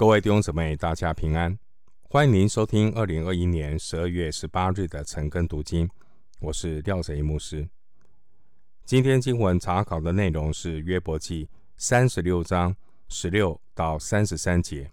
各位弟兄姊妹，大家平安！欢迎您收听二零二一年十二月十八日的晨更读经，我是廖泽一牧师。今天经文查考的内容是约伯记三十六章十六到三十三节。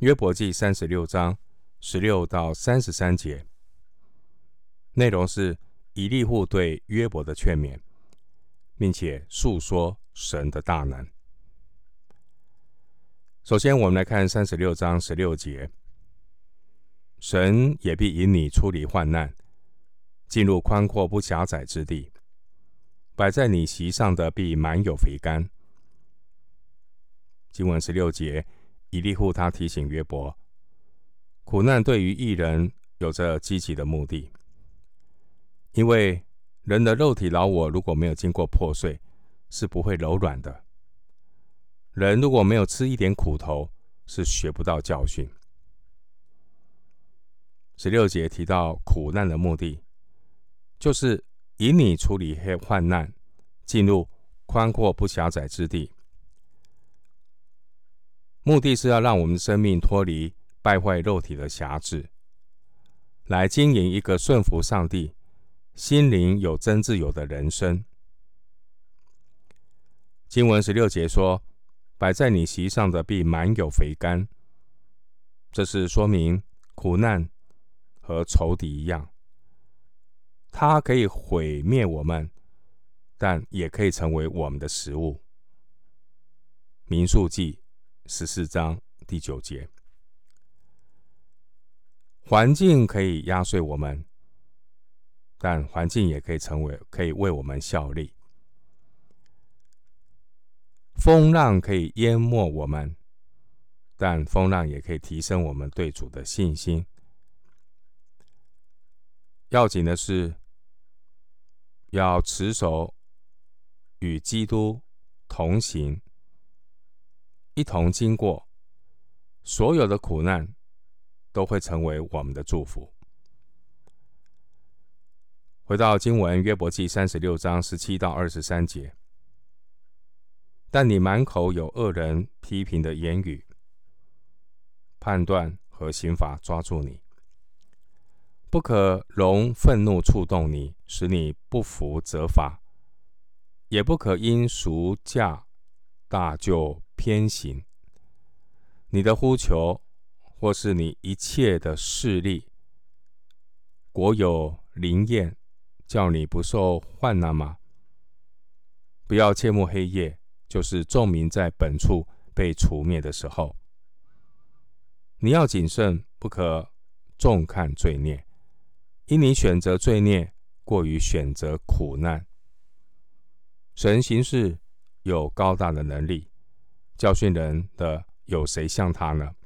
约伯记三十六章十六到三十三节内容是以利户对约伯的劝勉，并且诉说神的大能。首先，我们来看三十六章十六节：神也必引你出离患难，进入宽阔不狭窄之地。摆在你席上的必满有肥甘。经文十六节，以利户他提醒约伯，苦难对于一人有着积极的目的，因为人的肉体老我如果没有经过破碎，是不会柔软的。人如果没有吃一点苦头，是学不到教训。十六节提到苦难的目的，就是引你处理黑患难，进入宽阔不狭窄之地。目的是要让我们生命脱离败坏肉体的辖制，来经营一个顺服上帝、心灵有真自由的人生。经文十六节说。摆在你席上的必满有肥甘，这是说明苦难和仇敌一样，它可以毁灭我们，但也可以成为我们的食物。民数记十四章第九节，环境可以压碎我们，但环境也可以成为可以为我们效力。风浪可以淹没我们，但风浪也可以提升我们对主的信心。要紧的是，要持守与基督同行，一同经过所有的苦难，都会成为我们的祝福。回到经文，约伯记三十六章十七到二十三节。但你满口有恶人批评的言语，判断和刑罚抓住你，不可容愤怒触动你，使你不服责罚，也不可因赎价大就偏行。你的呼求，或是你一切的势力，国有灵验，叫你不受患难吗？不要切慕黑夜。就是众民在本处被除灭的时候，你要谨慎，不可重看罪孽，因你选择罪孽过于选择苦难。神行事有高大的能力，教训人的有谁像他呢？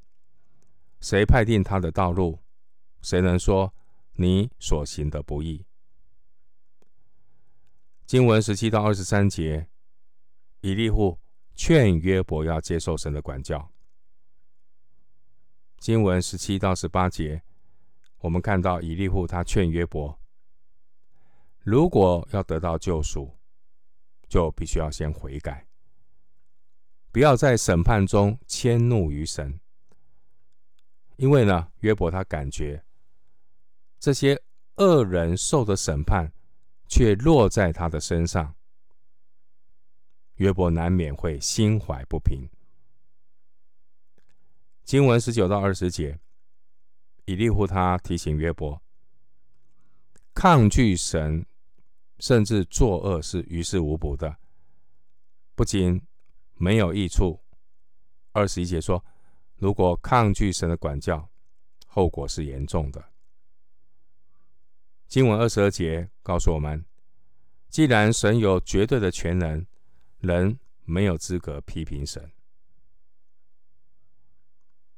谁派定他的道路？谁能说你所行的不义？经文十七到二十三节。以利户劝约伯要接受神的管教。经文十七到十八节，我们看到以利户他劝约伯，如果要得到救赎，就必须要先悔改，不要在审判中迁怒于神。因为呢，约伯他感觉这些恶人受的审判，却落在他的身上。约伯难免会心怀不平。经文十九到二十节，以利户他提醒约伯，抗拒神，甚至作恶是于事无补的，不仅没有益处。二十一节说，如果抗拒神的管教，后果是严重的。经文二十二节告诉我们，既然神有绝对的全能。人没有资格批评神。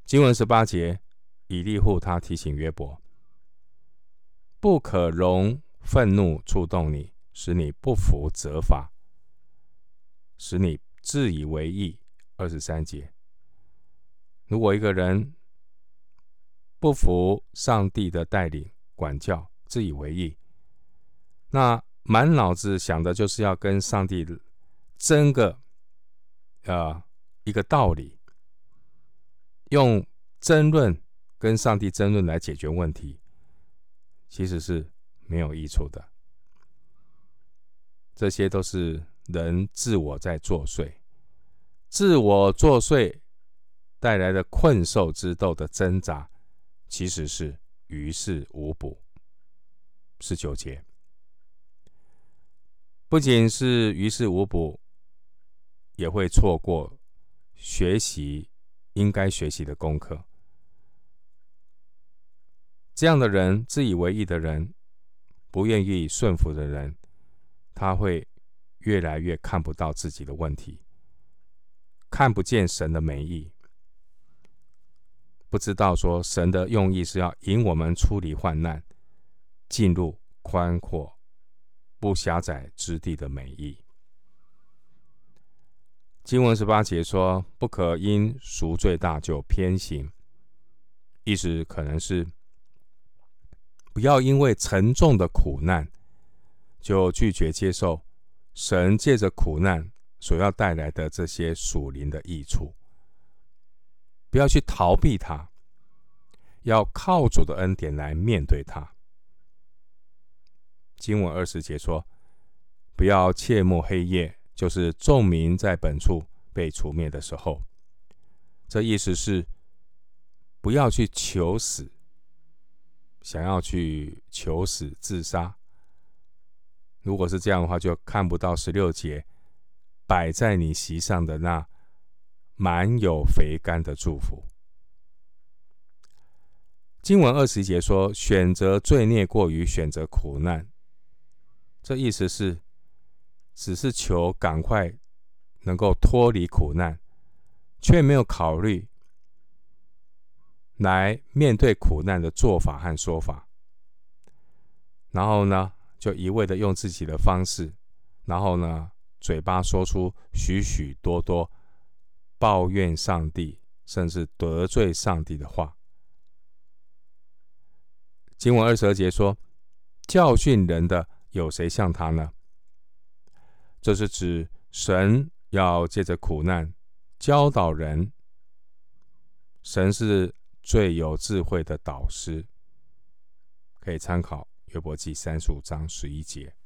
经文十八节，以利户他提醒约伯，不可容愤怒触动你，使你不服责罚，使你自以为意。二十三节，如果一个人不服上帝的带领管教，自以为意，那满脑子想的就是要跟上帝争个，呃，一个道理，用争论跟上帝争论来解决问题，其实是没有益处的。这些都是人自我在作祟，自我作祟带来的困兽之斗的挣扎，其实是于事无补。十九节，不仅是于事无补，也会错过学习应该学习的功课。这样的人，自以为意的人，不愿意顺服的人，他会越来越看不到自己的问题，看不见神的美意，不知道说神的用意是要引我们出离患难，进入宽阔、不狭窄之地的美意。经文十八节说：“不可因赎罪大就偏行。”意思可能是。不要因为沉重的苦难，就拒绝接受神借着苦难所要带来的这些属灵的益处。不要去逃避它，要靠主的恩典来面对它。经文二十节说：“不要切慕黑夜，就是众民在本处被除灭的时候。”这意思是不要去求死。想要去求死自杀，如果是这样的话，就看不到十六节摆在你席上的那满有肥甘的祝福。经文二十节说：“选择罪孽过于选择苦难。”这意思是，只是求赶快能够脱离苦难，却没有考虑。来面对苦难的做法和说法，然后呢，就一味的用自己的方式，然后呢，嘴巴说出许许多多抱怨上帝，甚至得罪上帝的话。经文二十二节说：“教训人的有谁像他呢？”这是指神要借着苦难教导人，神是。最有智慧的导师，可以参考约伯记三十五章十一节。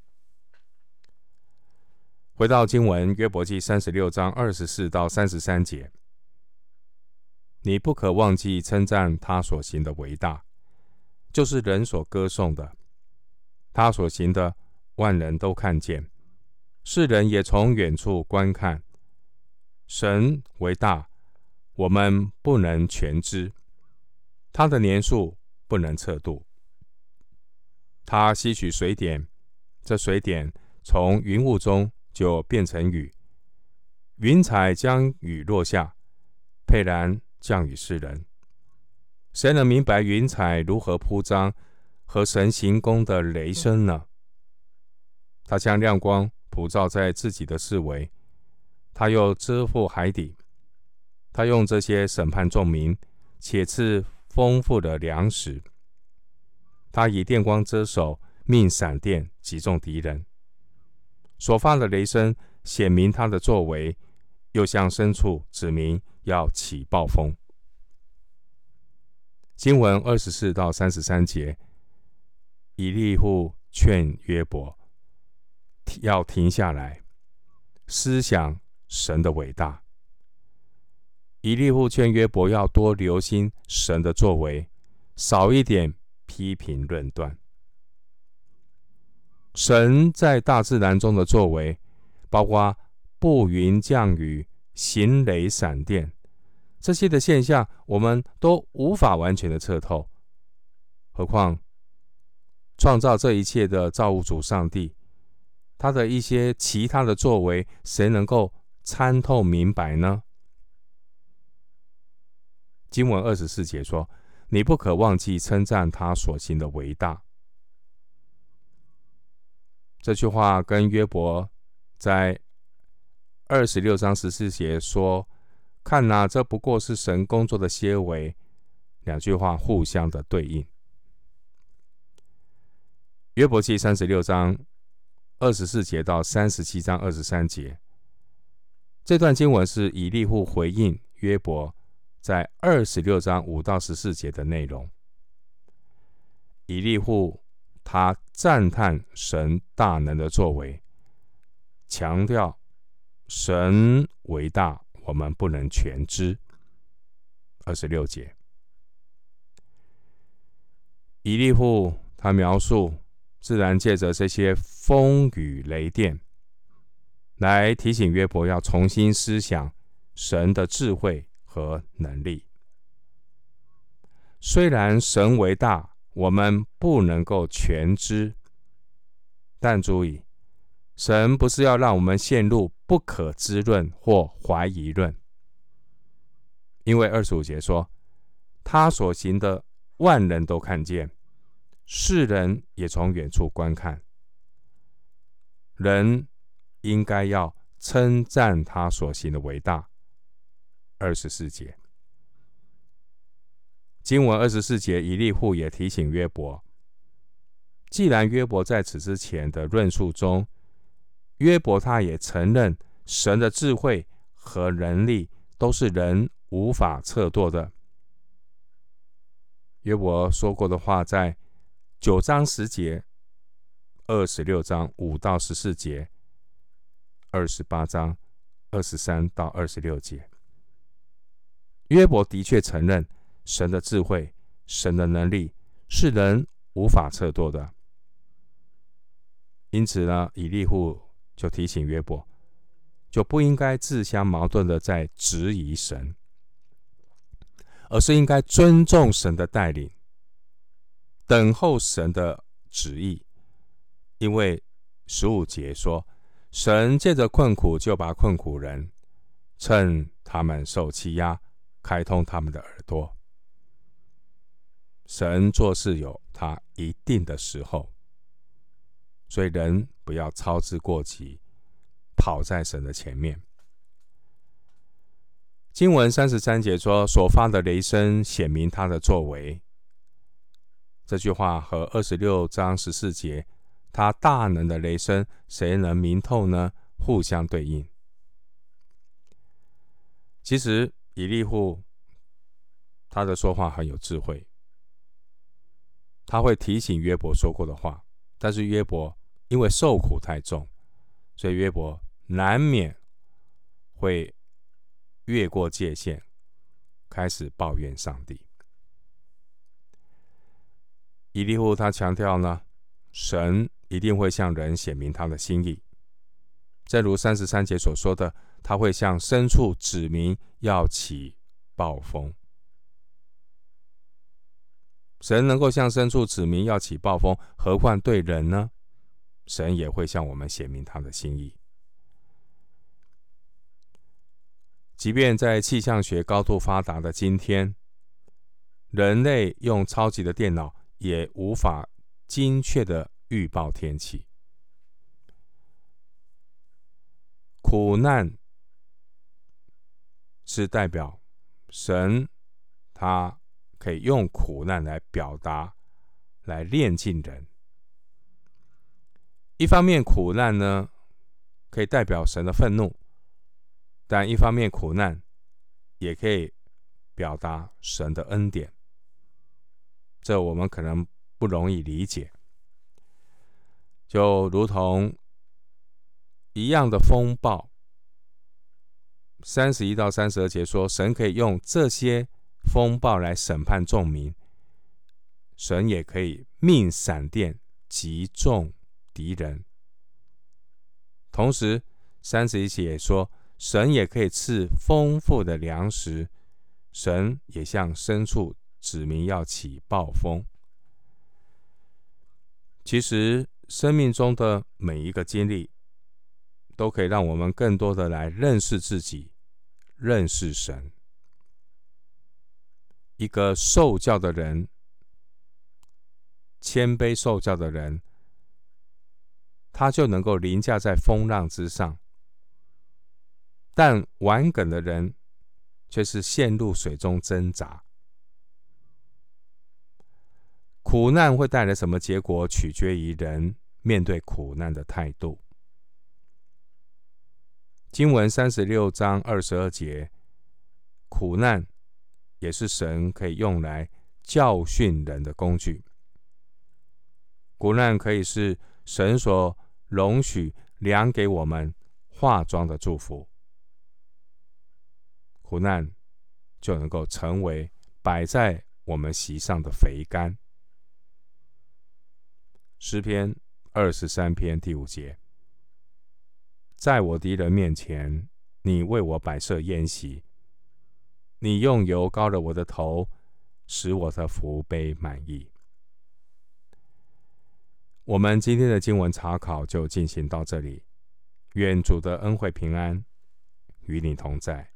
回到经文，约伯记三十六章二十四到三十三节，你不可忘记称赞他所行的伟大，就是人所歌颂的。他所行的，万人都看见，世人也从远处观看。神为大，我们不能全知。他的年数不能测度。他吸取水点，这水点从云雾中就变成雨。云彩将雨落下，沛然降雨世人。谁能明白云彩如何铺张和神行宫的雷声呢？他将亮光普照在自己的四围，他又遮覆海底。他用这些审判众民，且赐。丰富的粮食，他以电光遮手，命闪电击中敌人。所发的雷声显明他的作为，又向深处指明要起暴风。经文二十四到三十三节，以利户劝约伯要停下来，思想神的伟大。以利户劝约伯要多留心神的作为，少一点批评论断。神在大自然中的作为，包括布云降雨、行雷闪电这些的现象，我们都无法完全的测透。何况创造这一切的造物主上帝，他的一些其他的作为，谁能够参透明白呢？经文二十四节说：“你不可忘记称赞他所行的伟大。”这句话跟约伯在二十六章十四节说：“看哪，这不过是神工作的些微。”两句话互相的对应。约伯记三十六章二十四节到三十七章二十三节，这段经文是以利户回应约伯。在二十六章五到十四节的内容。以利户他赞叹神大能的作为，强调神为大，我们不能全知。二十六节，以利户他描述自然借着这些风雨雷电，来提醒约伯要重新思想神的智慧和能力。虽然神为大，我们不能够全知，但注意，神不是要让我们陷入不可知论或怀疑论，因为二十五节说，他所行的万人都看见，世人也从远处观看，人应该要称赞他所行的伟大。二十四节。经文二十四节，以利户也提醒约伯：既然约伯在此之前的论述中，约伯他也承认神的智慧和能力都是人无法测度的。约伯说过的话，在九章十节、二十六章五到十四节、二十八章二十三到二十六节，约伯的确承认。神的智慧、神的能力是人无法测度的，因此呢，以利户就提醒约伯，就不应该自相矛盾的在质疑神，而是应该尊重神的带领，等候神的旨意。因为十五节说，神借着困苦就把困苦人，趁他们受欺压，开通他们的耳朵。神做事有他一定的时候，所以人不要操之过急，跑在神的前面。经文三十三节说：“所发的雷声显明他的作为。”这句话和二十六章十四节“他大能的雷声，谁能明透呢？”互相对应。其实以利户他的说话很有智慧。他会提醒约伯说过的话，但是约伯因为受苦太重，所以约伯难免会越过界限，开始抱怨上帝。以利户他强调呢，神一定会向人显明他的心意，正如三十三节所说的，他会向深处指明要起暴风。神能够向深处指明要起暴风，何况对人呢？神也会向我们显明他的心意。即便在气象学高度发达的今天，人类用超级的电脑也无法精确的预报天气。苦难是代表神，他。可以用苦难来表达，来炼尽人。一方面，苦难呢，可以代表神的愤怒；但一方面，苦难也可以表达神的恩典。这我们可能不容易理解，就如同一样的风暴。三十一到三十二节说，神可以用这些。风暴来审判众民，神也可以命闪电击中敌人。同时，三十一节也说，神也可以赐丰富的粮食，神也向深处指明要起暴风。其实，生命中的每一个经历，都可以让我们更多的来认识自己，认识神。一个受教的人，谦卑受教的人，他就能够凌驾在风浪之上；但顽梗的人，却是陷入水中挣扎。苦难会带来什么结果，取决于人面对苦难的态度。经文三十六章二十二节，苦难。也是神可以用来教训人的工具。苦难可以是神所容许量给我们化妆的祝福，苦难就能够成为摆在我们席上的肥甘。诗篇二十三篇第五节，在我敌人面前，你为我摆设宴席，你用油膏了我的头，使我的福杯满溢。我们今天的经文查考就进行到这里，愿主的恩惠平安与你同在。